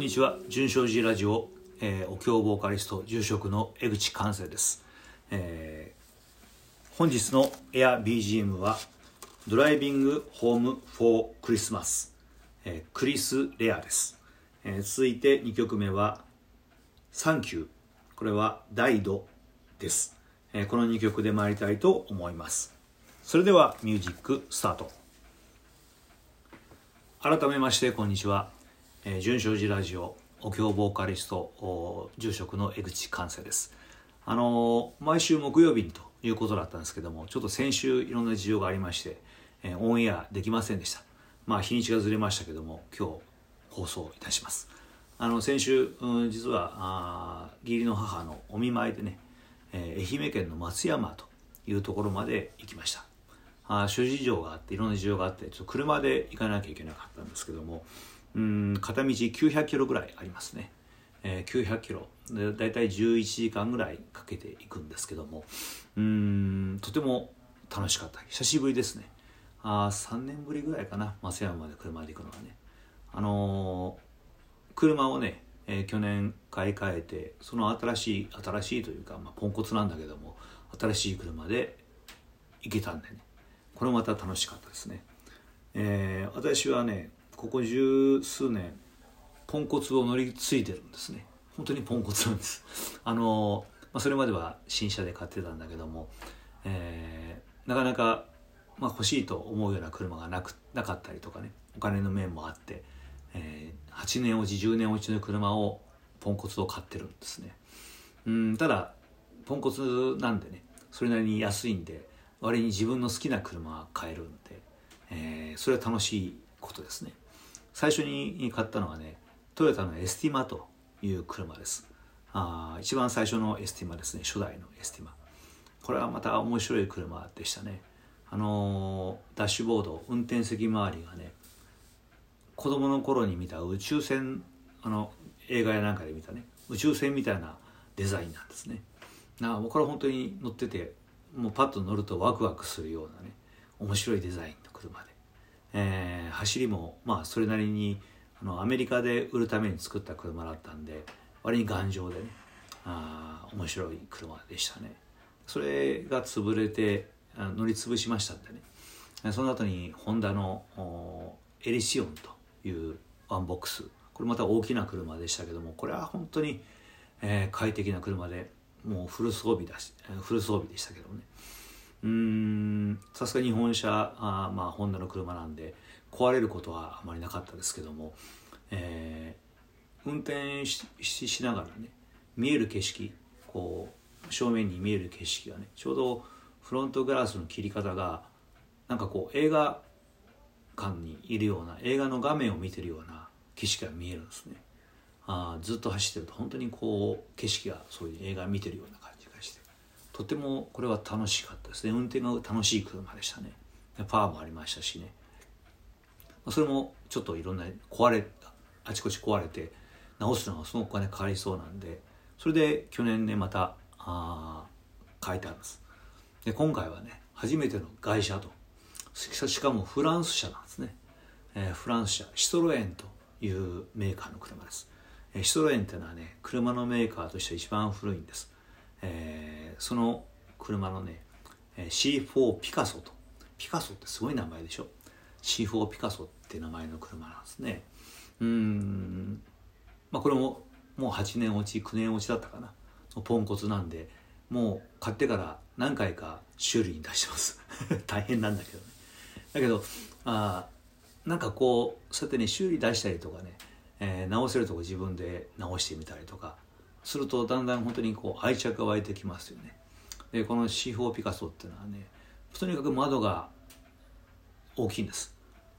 にちは。純正寺ラジオ、えー、お経ボーカリスト住職の江口寛生です、えー、本日のエア BGM はドライビングホームフォークリスマス、えー、クリス・レアです、えー、続いて2曲目はサンキュー。これは大度です、えー、この2曲で参りたいと思います。それではミュージックスタート。改めましてこんにちは。えー、純正寺ラジオお経ボーカリスト住職の江口寛生です。あの、毎週木曜日にということだったんですけどもちょっと先週いろんな事情がありまして、えー、オンエアできませんでした。まあ日にちがずれましたけども今日放送いたします。あの先週、うん、実はあ義理の母のお見舞いでね、えー、愛媛県の松山というところまで行きました。あ諸事情があっていろんな事情があってちょっと車で行かなきゃいけなかったんですけどもうん片道900キロぐらいありますね、えー、900キロ。で大体11時間ぐらいかけていくんですけども。うんとても楽しかった。久しぶりですね。あ3年ぶりぐらいかな。松山まで車で行くのはね。あのー、車をね、えー、去年買い替えてその新しい新しいというか、まあ、ポンコツなんだけども新しい車で行けたんでね。これまた楽しかったですね、えー、私はねここ十数年ポンコツを乗り継いでるんですね。本当にポンコツなんです。あの、まあ、それまでは新車で買ってたんだけども、えー、なかなか、まあ、欲しいと思うような車がなくなかったりとかねお金の面もあって、えー、8年落ち10年落ちの車をポンコツを買ってるんですね。うんただポンコツなんでねそれなりに安いんで割に自分の好きな車が買えるんで、えー、それは楽しいことですね。最初に買ったのはねトヨタのエスティマという車です。あ一番最初のエスティマですね。初代のエスティマ。これはまた面白い車でしたね。あのー、ダッシュボード運転席周りがね子供の頃に見た宇宙船あの映画やなんかで見たね宇宙船みたいなデザインなんですね。なあこれは本当に乗っててもうパッと乗るとワクワクするようなね面白いデザインの車で。えー、走りもまあそれなりにあのアメリカで売るために作った車だったんで割に頑丈でねあ面白い車でしたね。それが潰れて乗り潰しましたんでね。その後にホンダのエリシオンというワンボックス。これまた大きな車でしたけどもこれは本当に、えー、快適な車でもうフル装備だしフル装備でしたけどもね。うん。さすが日本車あまあホンダの車なんで壊れることはあまりなかったですけども、えー、運転しながらね見える景色こう正面に見える景色がねちょうどフロントガラスの切り方がなんかこう映画館にいるような映画の画面を見てるような景色が見えるんですね。あずっと走ってると本当にこう景色がそういう映画見てるような感じ。とてもこれは楽しかったですね。運転が楽しい車でしたね。パワーもありましたしね。それもちょっといろんな壊れあちこち壊れて直すのがすごくお金かかりそうなんでそれで去年ねまたあ書いてあるんです。で今回はね初めての外車としかもフランス車なんですね、えー、フランス車シトロエンというメーカーの車です、えー、シトロエンっていうのはね車のメーカーとして一番古いんです、えー、その車のね C4 ピカソとピカソってすごい名前でしょ？C4 ピカソって名前の車なんですね。うん。まあこれももう8年落ち9年落ちだったかな。ポンコツなんでもう買ってから何回か修理に出してます。大変なんだけどね。だけどあなんかこうそうやってね修理出したりとかね、えー、直せるとこ自分で直してみたりとかするとだんだん本当にこう愛着が湧いてきますよね。でこの C4 ピカソっていうのはねとにかく窓が大きいんです。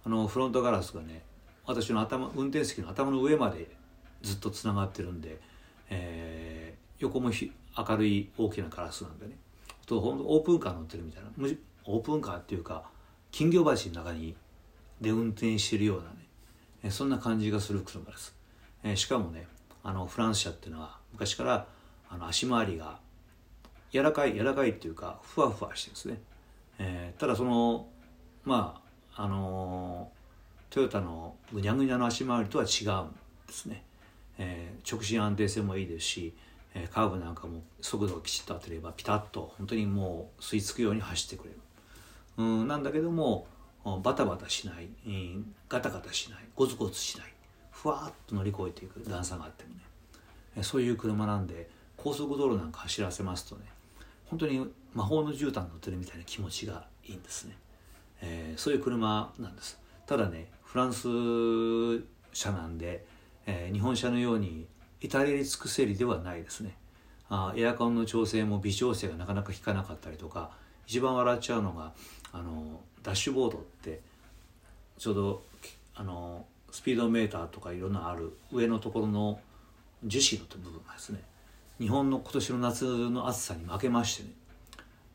あのフロントガラスがね私の頭運転席の頭の上までずっとつながってるんで、えー、横も明るい大きなガラスなんでね。とほんとオープンカー乗ってるみたいな。オープンカーっていうか金魚鉢の中にで運転してるようなね、そんな感じがする車です、えー、しかもねあのフランス車っていうのは昔からあの足回りが柔らかい柔らかいっていうかふわふわしてるんですね、えー、ただそのまああのトヨタのぐにゃぐにゃの足回りとは違うんですね、えー、直進安定性もいいですし、えー、カーブなんかも速度がきちっと当てればピタッと本当にもう吸い付くように走ってくれる。うんなんだけどもバタバタしない、ガタガタしないゴツゴツしない。ふわっと乗り越えていく段差があってもね、そういう車なんで高速道路なんか走らせますとね本当に魔法の絨毯乗ってるみたいな気持ちがいいんですね、えー、そういう車なんです。ただねフランス車なんで、えー、日本車のように至れり尽くせりではないですね。あエアコンの調整も微調整がなかなか効かなかったりとか一番笑っちゃうのがあのダッシュボードってちょうどあのスピードメーターとかいろんなある上のところの樹脂の部分がですね日本の今年の夏の暑さに負けましてね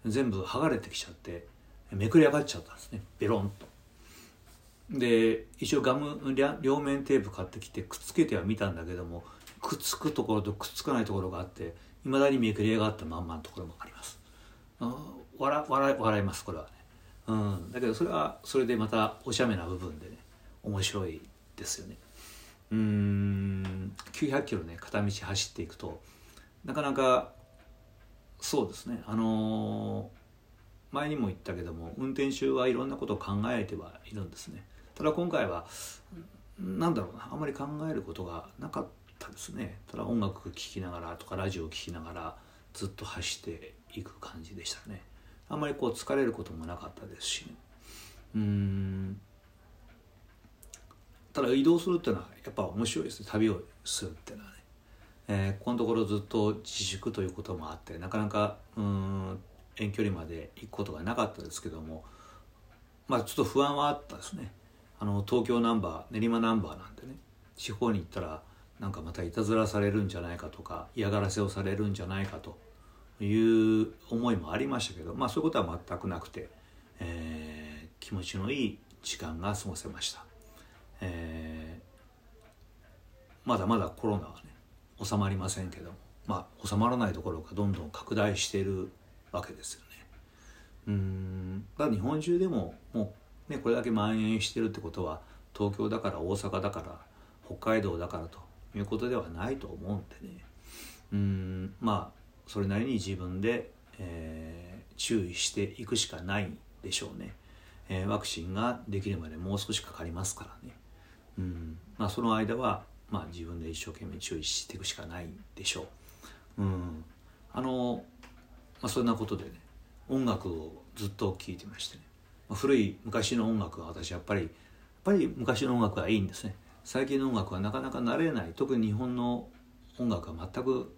全部剥がれてきちゃってめくり上がっちゃったんですねベロンと。で一応ガム両面テープ買ってきてくっつけてはみたんだけどもくっつくところとくっつかないところがあっていまだにめくり上がったまんまのところもあります。笑笑笑いますこれはね、うん、だけどそれはそれでまたおしゃめな部分でね面白いですよね。うん。900キロね片道走っていくと。なかなかそうですね。あのー、前にも言ったけども運転中はいろんなことを考えてはいるんですね。ただ今回は何だろうなあまり考えることがなかったですね。ただ音楽聴きながらとかラジオ聴きながらずっと走っていく感じでしたね。あんまりこう疲れることもなかったですし、ね、うん。ただ移動するっていうのはやっぱ面白いです。ね旅をするっていうのはね、えー、ここのところずっと自粛ということもあってなかなかうん遠距離まで行くことがなかったですけどもまあちょっと不安はあったですね。あの東京ナンバー練馬ナンバーなんでね。地方に行ったらなんかまたいたずらされるんじゃないかとか嫌がらせをされるんじゃないかという思いもありましたけど、まあ、そういうことは全くなくて、えー、気持ちのいい時間が過ごせました、えー、まだまだコロナはね収まりませんけども、まあ、収まらないどころかどんどん拡大しているわけですよね。うんだ日本中でももう、ね、これだけ蔓延してるってことは東京だから大阪だから北海道だからということではないと思うんでね。うんまあそれなりに自分で、えー、注意していくしかないでしょうね、え、ワクチンができるまでもう少しかかりますからね、うんまあ、その間は、まあ、自分で一生懸命注意していくしかないでしょう、うん、あの、まあ、そんなことでね音楽をずっと聴いてましてね、まあ、古い昔の音楽は私やっぱりやっぱり昔の音楽はいいんですね。最近の音楽はなかなか慣れない。特に日本の音楽は全く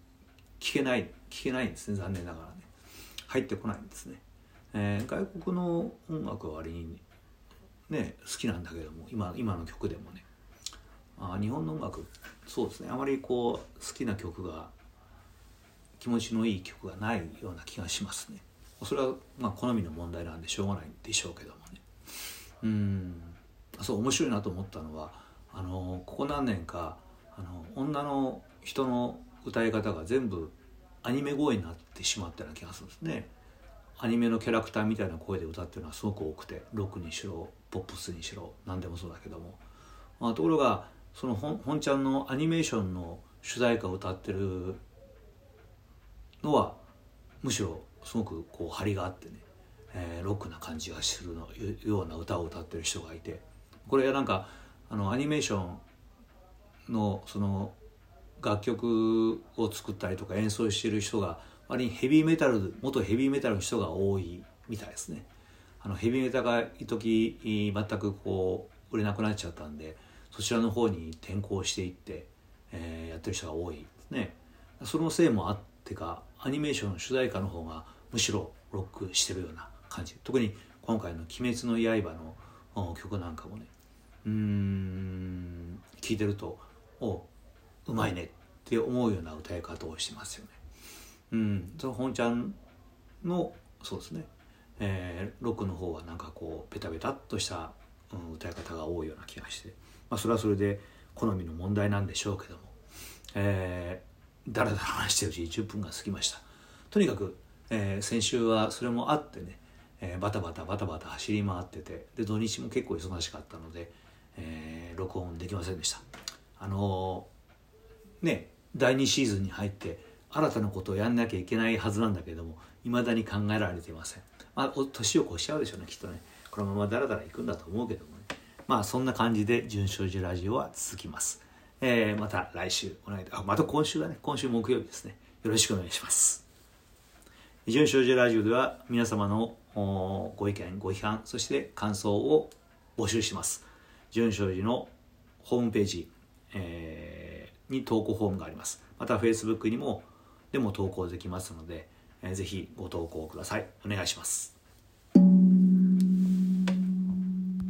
聞けない聞けないんですね。残念ながらね。入ってこないんですね、えー、外国の音楽は割にね好きなんだけども今今の曲でもね。あ日本の音楽。そうですね。あまりこう好きな曲が気持ちのいい曲がないような気がしますね。それはまあ好みの問題なんでしょうがないんでしょうけどもね。うん。そう面白いなと思ったのはあのここ何年かあの女の人の歌い方が全部アニメ声になってしまったような気がするんですね。アニメのキャラクターみたいな声で歌ってるのはすごく多くてロックにしろポップスにしろ何でもそうだけども、まあ、ところがその本ちゃんのアニメーションの主題歌を歌ってるのはむしろすごくこう張りがあってね、えー、ロックな感じがするのような歌を歌ってる人がいてこれなんかあのアニメーションのその楽曲を作ったりとか演奏してる人が割にヘビーメタル元ヘビーメタルの人が多いみたいですね。あのヘビーメタが一時全くこう売れなくなっちゃったんでそちらの方に転向していって、えー、やってる人が多い。ですね。そのせいもあってかアニメーション主題歌の方がむしろロックしてるような感じ。特に今回の「鬼滅の刃の」曲なんかもね。うん聞いてるとおうまいねって思うような歌い方をしてますよね。うん、その本ちゃんのそうですね、えー、ロックの方はなんかこうベタベタっとした、うん、歌い方が多いような気がして、まあ、それはそれで好みの問題なんでしょうけども、えー、だらだら話してるうちに10分が過ぎました。とにかく、えー、先週はそれもあってね、えー、バタバタバタバタ走り回っててで土日も結構忙しかったので、えー、録音できませんでした。あのーね第2シーズンに入って新たなことをやんなきゃいけないはずなんだけども未だに考えられていませんまあ年を越しちゃうでしょうねきっとねこのままだらだらいくんだと思うけどもねまあそんな感じで「純正寺ラジオ」は続きます、えー、また来週お願いあまた今週はね。今週木曜日ですね。よろしくお願いします。純正寺ラジオでは皆様のご意見ご批判そして感想を募集します。純正寺のホームページ、えー、に投稿フォームがあります。また Facebook にもでも投稿できますので、えー、ぜひご投稿ください。お願いします。